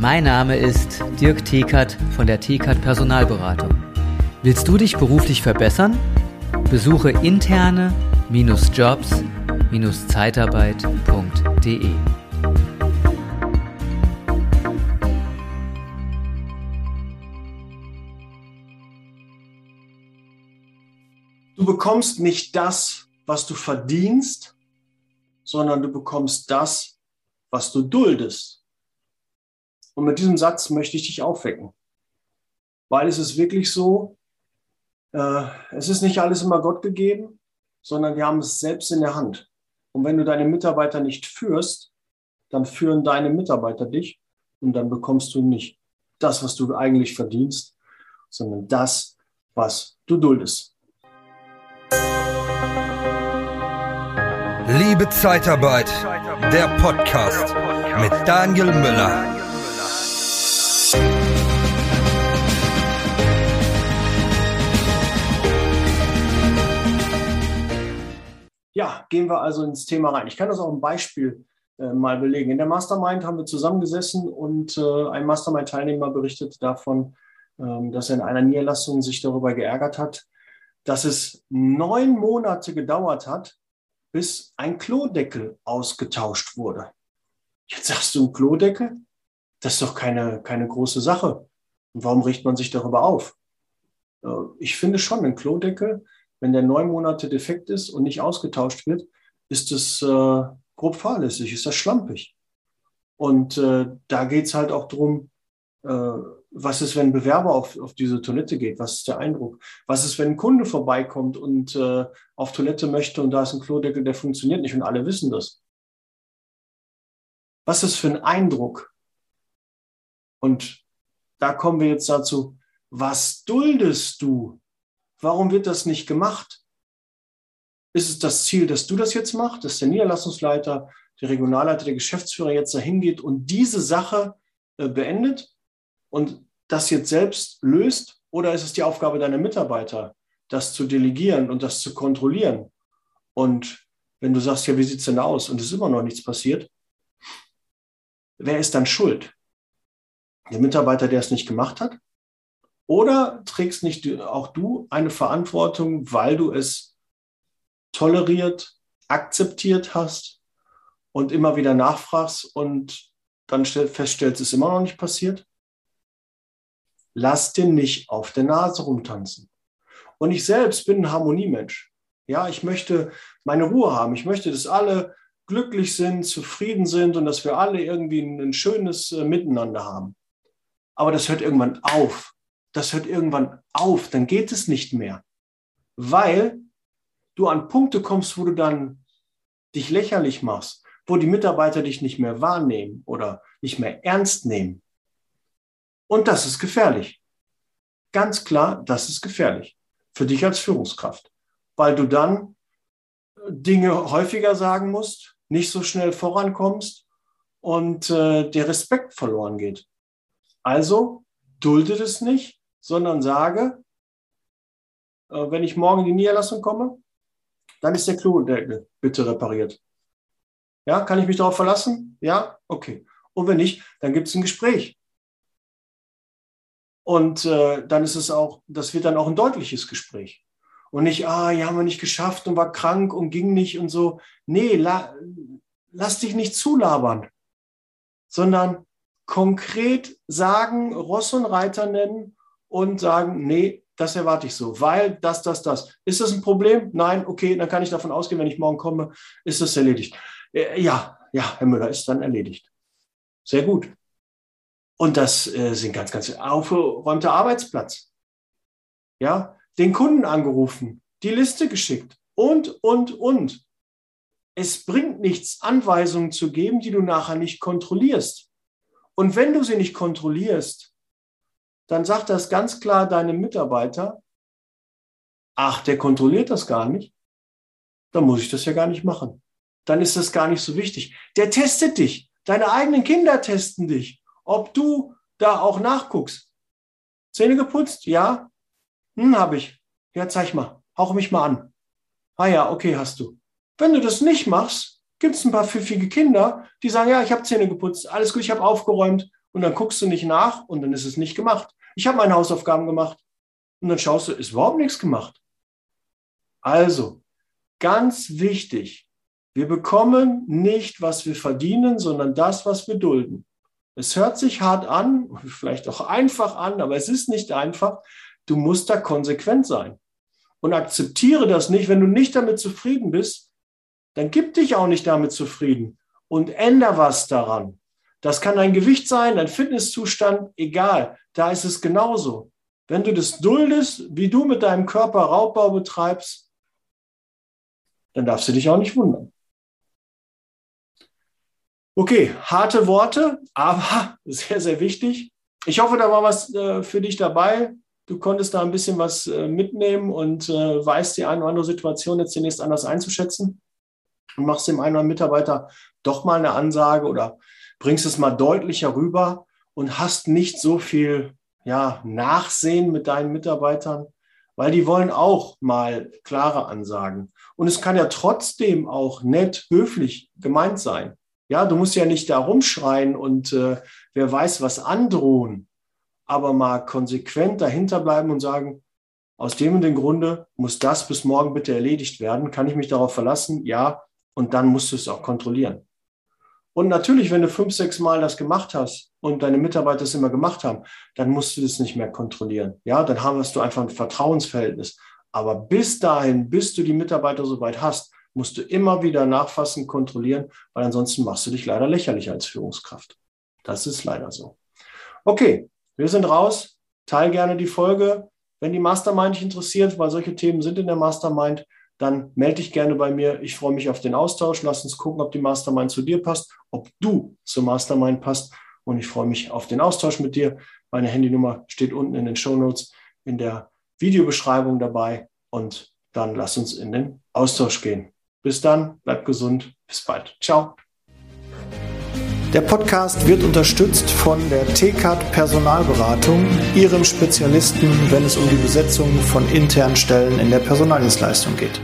Mein Name ist Dirk Thekert von der Thekert Personalberatung. Willst du dich beruflich verbessern? Besuche interne-jobs-zeitarbeit.de. Du bekommst nicht das, was du verdienst, sondern du bekommst das, was du duldest. Und mit diesem Satz möchte ich dich aufwecken. Weil es ist wirklich so, äh, es ist nicht alles immer Gott gegeben, sondern wir haben es selbst in der Hand. Und wenn du deine Mitarbeiter nicht führst, dann führen deine Mitarbeiter dich und dann bekommst du nicht das, was du eigentlich verdienst, sondern das, was du duldest. Liebe Zeitarbeit, der Podcast mit Daniel Müller. Ja, gehen wir also ins Thema rein. Ich kann das auch ein Beispiel äh, mal belegen. In der Mastermind haben wir zusammengesessen und äh, ein Mastermind-Teilnehmer berichtet davon, ähm, dass er in einer Niederlassung sich darüber geärgert hat, dass es neun Monate gedauert hat, bis ein Klodeckel ausgetauscht wurde. Jetzt sagst du ein Klodeckel? Das ist doch keine, keine große Sache. Warum richtet man sich darüber auf? Äh, ich finde schon, ein Klodeckel, wenn der neun Monate defekt ist und nicht ausgetauscht wird, ist es äh, grob fahrlässig, ist das schlampig. Und äh, da geht es halt auch darum, äh, was ist, wenn ein Bewerber auf, auf diese Toilette geht? Was ist der Eindruck? Was ist, wenn ein Kunde vorbeikommt und äh, auf Toilette möchte und da ist ein Klodeckel, der funktioniert nicht und alle wissen das? Was ist für ein Eindruck? Und da kommen wir jetzt dazu, was duldest du? Warum wird das nicht gemacht? Ist es das Ziel, dass du das jetzt machst, dass der Niederlassungsleiter, der Regionalleiter, der Geschäftsführer jetzt dahin geht und diese Sache äh, beendet? und das jetzt selbst löst? Oder ist es die Aufgabe deiner Mitarbeiter, das zu delegieren und das zu kontrollieren? Und wenn du sagst, ja, wie sieht es denn aus und es ist immer noch nichts passiert, wer ist dann schuld? Der Mitarbeiter, der es nicht gemacht hat? Oder trägst nicht auch du eine Verantwortung, weil du es toleriert, akzeptiert hast und immer wieder nachfragst und dann feststellst, es ist immer noch nicht passiert? lass den nicht auf der Nase rumtanzen. Und ich selbst bin ein Harmoniemensch. Ja, ich möchte meine Ruhe haben. Ich möchte, dass alle glücklich sind, zufrieden sind und dass wir alle irgendwie ein, schönes äh, Miteinander haben. Aber das hört irgendwann auf. Das hört irgendwann auf. Dann geht es nicht mehr. Weil du an Punkte kommst, wo du dann dich lächerlich machst, wo die Mitarbeiter dich nicht mehr wahrnehmen oder nicht mehr ernst nehmen. Und das ist gefährlich. Ganz klar, das ist gefährlich für dich als Führungskraft, weil du dann Dinge häufiger sagen musst, nicht so schnell vorankommst und äh, der Respekt verloren geht. Also dulde es nicht, sondern sage, äh, wenn ich morgen in die Niederlassung komme, dann ist der Klodeckel bitte repariert. Ja, kann ich mich darauf verlassen? Ja, okay. Und wenn nicht, dann gibt es ein Gespräch. Und äh, dann ist es auch, das wird dann auch ein deutliches Gespräch. Und nicht, ah, ja, haben wir nicht geschafft und war krank und ging nicht und so. Nee, la, lass dich nicht zulabern, sondern konkret sagen, Ross und Reiter nennen und sagen, nee, das erwarte ich so, weil das, das, das. Ist das ein Problem? Nein, okay, dann kann ich davon ausgehen, wenn ich morgen komme, ist das erledigt. Äh, ja, ja, Herr Müller, ist dann erledigt. Sehr gut. Und das äh, sind ganz, ganz aufgeräumter Arbeitsplatz. Ja, den Kunden angerufen, die Liste geschickt und, und, und. Es bringt nichts, Anweisungen zu geben, die du nachher nicht kontrollierst. Und wenn du sie nicht kontrollierst, dann sagt das ganz klar deinem Mitarbeiter, ach, der kontrolliert das gar nicht, dann muss ich das ja gar nicht machen. Dann ist das gar nicht so wichtig. Der testet dich. Deine eigenen Kinder testen dich ob du da auch nachguckst. Zähne geputzt? Ja. Hm, habe ich. Ja, zeig mal. Hauch mich mal an. Ah ja, okay, hast du. Wenn du das nicht machst, gibt es ein paar pfiffige Kinder, die sagen, ja, ich habe Zähne geputzt, alles gut, ich habe aufgeräumt und dann guckst du nicht nach und dann ist es nicht gemacht. Ich habe meine Hausaufgaben gemacht und dann schaust du, ist überhaupt nichts gemacht. Also, ganz wichtig, wir bekommen nicht, was wir verdienen, sondern das, was wir dulden. Es hört sich hart an, vielleicht auch einfach an, aber es ist nicht einfach. Du musst da konsequent sein. Und akzeptiere das nicht. Wenn du nicht damit zufrieden bist, dann gib dich auch nicht damit zufrieden und änder was daran. Das kann dein Gewicht sein, dein Fitnesszustand, egal. Da ist es genauso. Wenn du das duldest, wie du mit deinem Körper Raubbau betreibst, dann darfst du dich auch nicht wundern. Okay, harte Worte, aber sehr, sehr wichtig. Ich hoffe, da war was äh, für dich dabei. Du konntest da ein bisschen was äh, mitnehmen und äh, weißt die eine oder andere Situation jetzt demnächst anders einzuschätzen und machst dem einen oder anderen Mitarbeiter doch mal eine Ansage oder bringst es mal deutlicher rüber und hast nicht so viel ja, Nachsehen mit deinen Mitarbeitern, weil die wollen auch mal klare Ansagen. Und es kann ja trotzdem auch nett, höflich gemeint sein. Ja, du musst ja nicht da rumschreien und äh, wer weiß was androhen, aber mal konsequent dahinter bleiben und sagen, aus dem und dem Grunde muss das bis morgen bitte erledigt werden. Kann ich mich darauf verlassen? Ja. Und dann musst du es auch kontrollieren. Und natürlich, wenn du fünf, sechs Mal das gemacht hast und deine Mitarbeiter es immer gemacht haben, dann musst du das nicht mehr kontrollieren. Ja, dann hast du einfach ein Vertrauensverhältnis. Aber bis dahin, bis du die Mitarbeiter soweit hast, musst du immer wieder nachfassen, kontrollieren, weil ansonsten machst du dich leider lächerlich als Führungskraft. Das ist leider so. Okay, wir sind raus. Teil gerne die Folge. Wenn die Mastermind dich interessiert, weil solche Themen sind in der Mastermind, dann melde dich gerne bei mir. Ich freue mich auf den Austausch. Lass uns gucken, ob die Mastermind zu dir passt, ob du zur Mastermind passt. Und ich freue mich auf den Austausch mit dir. Meine Handynummer steht unten in den Show Notes in der Videobeschreibung dabei. Und dann lass uns in den Austausch gehen. Bis dann, bleib gesund, bis bald. Ciao. Der Podcast wird unterstützt von der TCAT Personalberatung, ihrem Spezialisten, wenn es um die Besetzung von internen Stellen in der Personaldienstleistung geht.